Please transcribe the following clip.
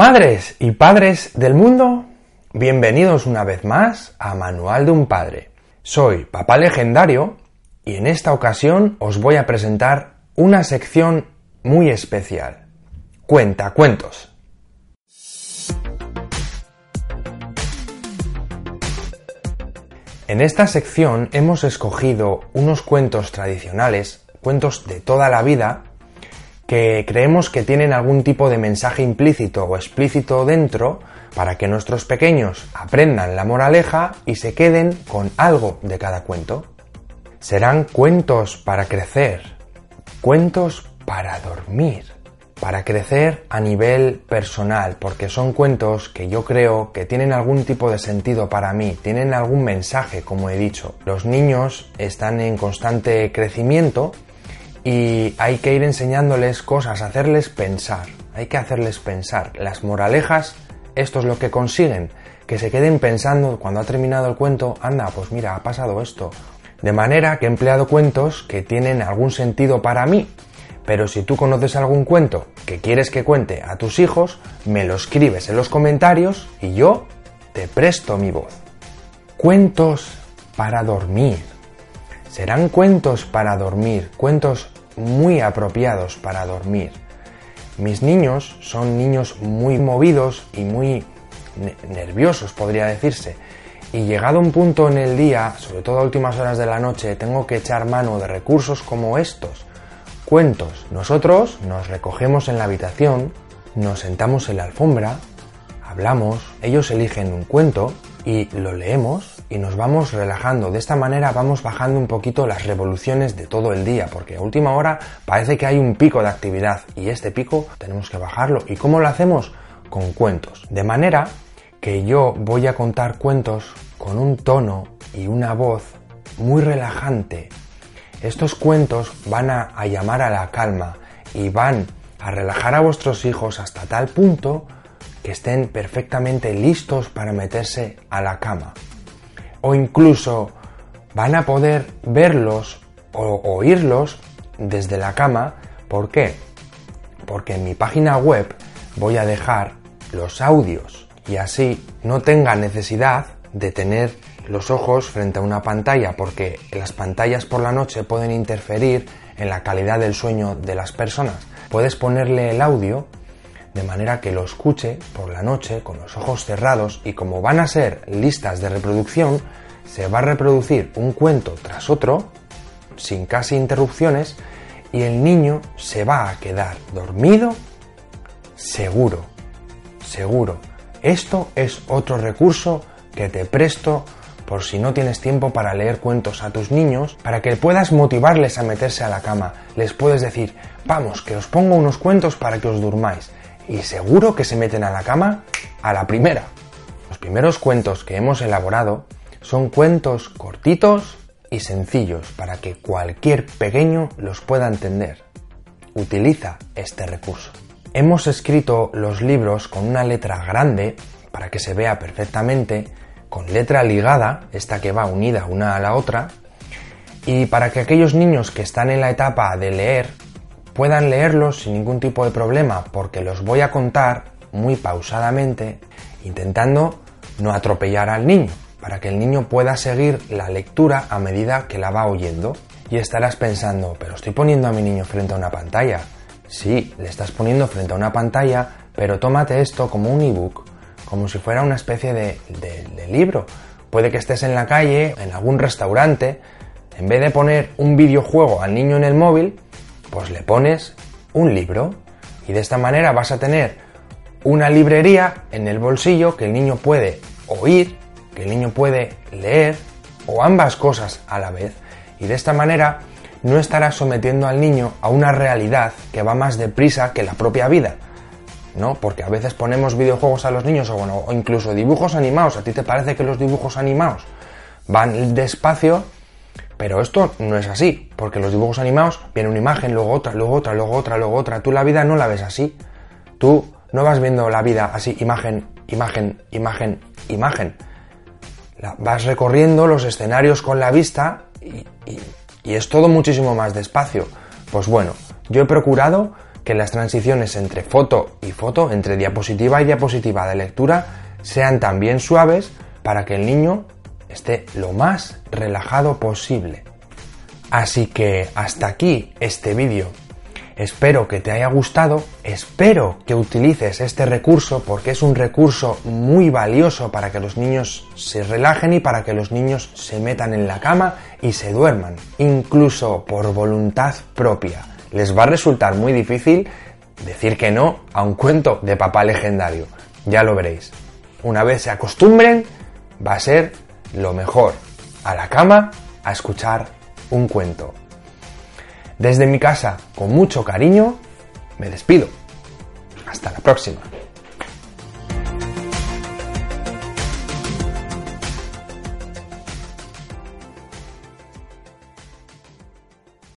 Madres y padres del mundo, bienvenidos una vez más a Manual de un Padre. Soy Papá Legendario y en esta ocasión os voy a presentar una sección muy especial. Cuenta cuentos. En esta sección hemos escogido unos cuentos tradicionales, cuentos de toda la vida, que creemos que tienen algún tipo de mensaje implícito o explícito dentro para que nuestros pequeños aprendan la moraleja y se queden con algo de cada cuento. Serán cuentos para crecer, cuentos para dormir, para crecer a nivel personal, porque son cuentos que yo creo que tienen algún tipo de sentido para mí, tienen algún mensaje, como he dicho. Los niños están en constante crecimiento y hay que ir enseñándoles cosas, hacerles pensar, hay que hacerles pensar. Las moralejas, esto es lo que consiguen, que se queden pensando cuando ha terminado el cuento, anda, pues mira, ha pasado esto. De manera que he empleado cuentos que tienen algún sentido para mí, pero si tú conoces algún cuento que quieres que cuente a tus hijos, me lo escribes en los comentarios y yo te presto mi voz. Cuentos para dormir. Serán cuentos para dormir, cuentos muy apropiados para dormir. Mis niños son niños muy movidos y muy nerviosos, podría decirse. Y llegado un punto en el día, sobre todo a últimas horas de la noche, tengo que echar mano de recursos como estos. Cuentos. Nosotros nos recogemos en la habitación, nos sentamos en la alfombra, hablamos, ellos eligen un cuento y lo leemos y nos vamos relajando. De esta manera vamos bajando un poquito las revoluciones de todo el día, porque a última hora parece que hay un pico de actividad y este pico tenemos que bajarlo. ¿Y cómo lo hacemos? Con cuentos. De manera que yo voy a contar cuentos con un tono y una voz muy relajante. Estos cuentos van a, llamar a la calma y van a relajar a vuestros hijos hasta tal punto que estén perfectamente listos para meterse a la cama. O incluso van a poder verlos o oírlos desde la cama. ¿Por qué? Porque en mi página web voy a dejar los audios y así no tenga necesidad de tener los ojos frente a una pantalla porque las pantallas por la noche pueden interferir en la calidad del sueño de las personas. Puedes ponerle el audio de manera que lo escuche por la noche con los ojos cerrados y como van a ser listas de reproducción, se va a reproducir un cuento tras otro, sin casi interrupciones, y el niño se va a quedar dormido seguro, seguro. Esto es otro recurso que te presto por si no tienes tiempo para leer cuentos a tus niños, para que puedas motivarles a meterse a la cama. Les puedes decir, vamos, que os pongo unos cuentos para que os durmáis y seguro que se meten a la cama a la primera. Los primeros cuentos que hemos elaborado son cuentos cortitos y sencillos para que cualquier pequeño los pueda entender. Utiliza este recurso. Hemos escrito los libros con una letra grande para que se vea perfectamente, con letra ligada, esta que va unida una a la otra, y para que aquellos niños que están en la etapa de leer puedan leerlos sin ningún tipo de problema, porque los voy a contar muy pausadamente, intentando no atropellar al niño, para que el niño pueda seguir la lectura a medida que la va oyendo. Y estarás pensando, pero estoy poniendo a mi niño frente a una pantalla. Sí, le estás poniendo frente a una pantalla, pero tómate esto como un ebook, como si fuera una especie de, de libro. Puede que estés en la calle, en algún restaurante, en vez de poner un videojuego al niño en el móvil, pues le pones un libro y de esta manera vas a tener una librería en el bolsillo que el niño puede oír, que el niño puede leer o ambas cosas a la vez y de esta manera no estarás sometiendo al niño a una realidad que va más deprisa que la propia vida. ¿No? Porque a veces ponemos videojuegos a los niños o, bueno, o incluso dibujos animados. ¿A ti te parece que los dibujos animados van despacio pero esto no es así, porque los dibujos animados viene una imagen, luego otra, luego otra, luego otra, luego otra. Tú la vida no la ves así. Tú no vas viendo la vida así, imagen, imagen, imagen, imagen. vas recorriendo los escenarios con la vista y, y es todo muchísimo más despacio. Pues bueno, yo he procurado que las transiciones entre foto y foto, entre diapositiva y diapositiva de lectura, sean también suaves para que el niño esté lo más relajado posible. Así que hasta aquí este vídeo. Espero que te haya gustado, espero que utilices este recurso porque es un recurso muy valioso para que los niños se relajen y para que los niños se metan en la cama y se duerman, incluso por voluntad propia. Les va a resultar muy difícil decir que no a un cuento de papá legendario, ya lo veréis. Una vez se acostumbren, va a ser lo mejor. A la cama a escuchar un cuento. Desde mi casa, con mucho cariño, me despido. Hasta la próxima.